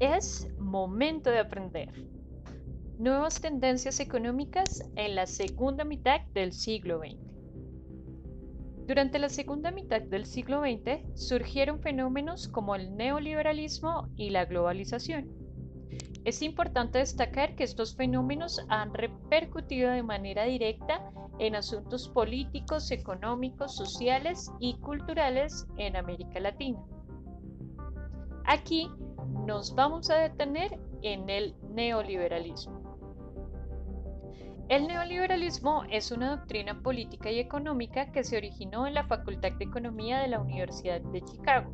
Es momento de aprender. Nuevas tendencias económicas en la segunda mitad del siglo XX. Durante la segunda mitad del siglo XX surgieron fenómenos como el neoliberalismo y la globalización. Es importante destacar que estos fenómenos han repercutido de manera directa en asuntos políticos, económicos, sociales y culturales en América Latina. Aquí nos vamos a detener en el neoliberalismo. El neoliberalismo es una doctrina política y económica que se originó en la Facultad de Economía de la Universidad de Chicago.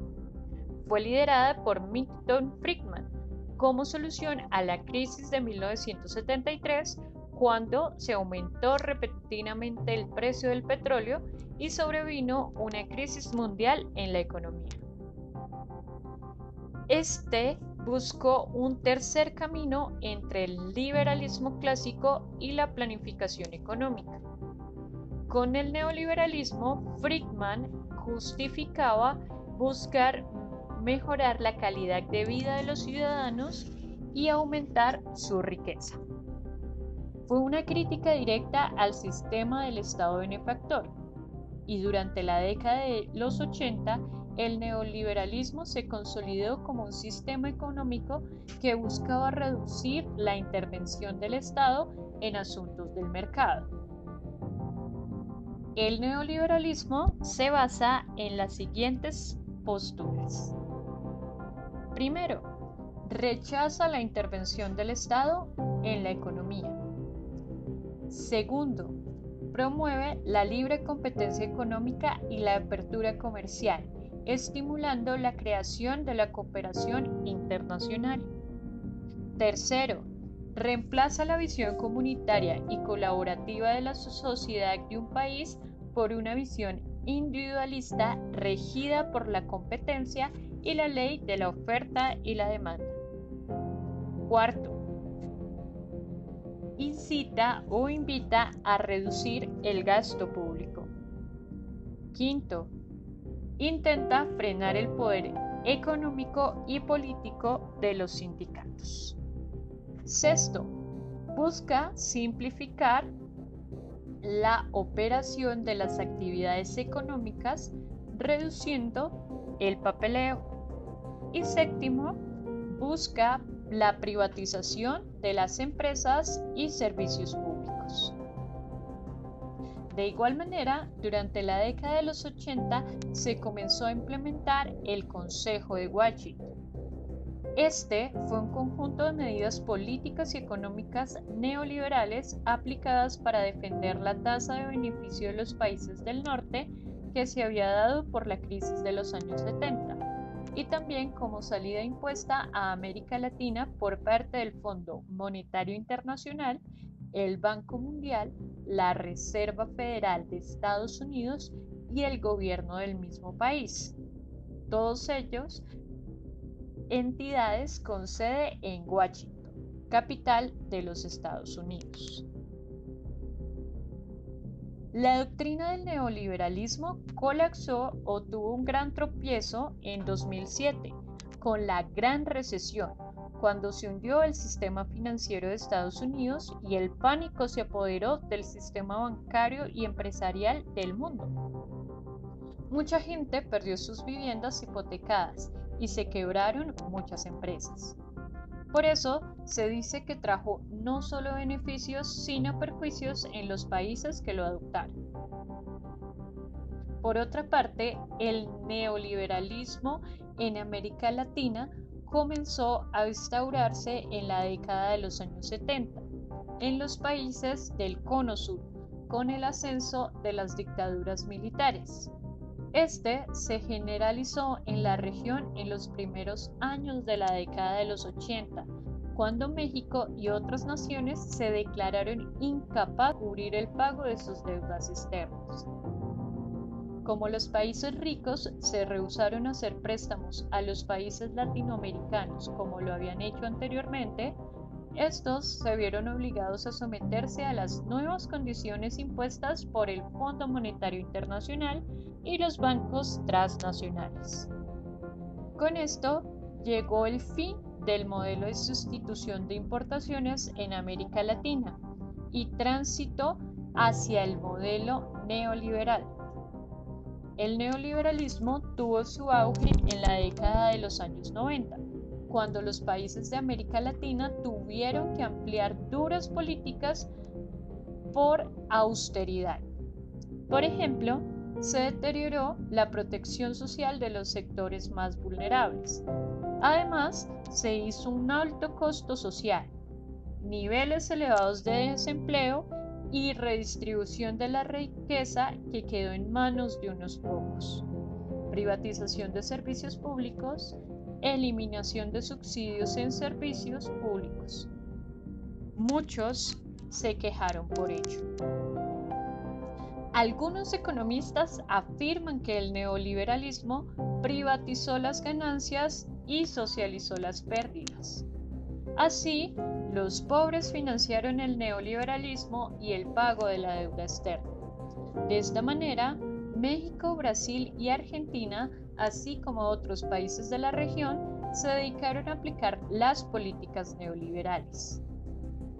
Fue liderada por Milton Friedman como solución a la crisis de 1973 cuando se aumentó repentinamente el precio del petróleo y sobrevino una crisis mundial en la economía. Este buscó un tercer camino entre el liberalismo clásico y la planificación económica. Con el neoliberalismo, Friedman justificaba buscar mejorar la calidad de vida de los ciudadanos y aumentar su riqueza. Fue una crítica directa al sistema del Estado benefactor y durante la década de los 80 el neoliberalismo se consolidó como un sistema económico que buscaba reducir la intervención del Estado en asuntos del mercado. El neoliberalismo se basa en las siguientes posturas. Primero, rechaza la intervención del Estado en la economía. Segundo, promueve la libre competencia económica y la apertura comercial estimulando la creación de la cooperación internacional. Tercero, reemplaza la visión comunitaria y colaborativa de la sociedad de un país por una visión individualista regida por la competencia y la ley de la oferta y la demanda. Cuarto, incita o invita a reducir el gasto público. Quinto, intenta frenar el poder económico y político de los sindicatos. Sexto, busca simplificar la operación de las actividades económicas reduciendo el papeleo. Y séptimo, busca la privatización de las empresas y servicios públicos. De igual manera, durante la década de los 80 se comenzó a implementar el Consejo de Washington. Este fue un conjunto de medidas políticas y económicas neoliberales aplicadas para defender la tasa de beneficio de los países del norte que se había dado por la crisis de los años 70 y también como salida impuesta a América Latina por parte del Fondo Monetario Internacional el Banco Mundial, la Reserva Federal de Estados Unidos y el gobierno del mismo país. Todos ellos entidades con sede en Washington, capital de los Estados Unidos. La doctrina del neoliberalismo colapsó o tuvo un gran tropiezo en 2007 con la Gran Recesión, cuando se hundió el sistema financiero de Estados Unidos y el pánico se apoderó del sistema bancario y empresarial del mundo. Mucha gente perdió sus viviendas hipotecadas y se quebraron muchas empresas. Por eso se dice que trajo no solo beneficios, sino perjuicios en los países que lo adoptaron. Por otra parte, el neoliberalismo en América Latina comenzó a instaurarse en la década de los años 70 en los países del Cono Sur, con el ascenso de las dictaduras militares. Este se generalizó en la región en los primeros años de la década de los 80, cuando México y otras naciones se declararon incapaces de cubrir el pago de sus deudas externas. Como los países ricos se rehusaron a hacer préstamos a los países latinoamericanos como lo habían hecho anteriormente, estos se vieron obligados a someterse a las nuevas condiciones impuestas por el Fondo Monetario Internacional y los bancos transnacionales. Con esto llegó el fin del modelo de sustitución de importaciones en América Latina y tránsito hacia el modelo neoliberal. El neoliberalismo tuvo su auge en la década de los años 90, cuando los países de América Latina tuvieron que ampliar duras políticas por austeridad. Por ejemplo, se deterioró la protección social de los sectores más vulnerables. Además, se hizo un alto costo social, niveles elevados de desempleo y redistribución de la riqueza que quedó en manos de unos pocos. Privatización de servicios públicos, eliminación de subsidios en servicios públicos. Muchos se quejaron por ello. Algunos economistas afirman que el neoliberalismo privatizó las ganancias y socializó las pérdidas. Así, los pobres financiaron el neoliberalismo y el pago de la deuda externa. De esta manera, México, Brasil y Argentina, así como otros países de la región, se dedicaron a aplicar las políticas neoliberales.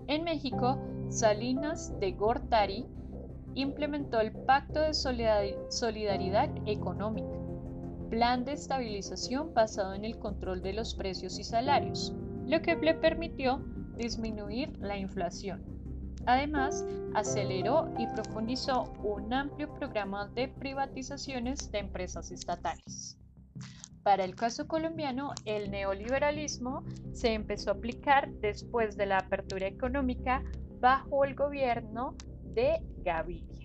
En México, Salinas de Gortari implementó el Pacto de Solidaridad Económica, plan de estabilización basado en el control de los precios y salarios, lo que le permitió disminuir la inflación. Además, aceleró y profundizó un amplio programa de privatizaciones de empresas estatales. Para el caso colombiano, el neoliberalismo se empezó a aplicar después de la apertura económica bajo el gobierno de Gaviria.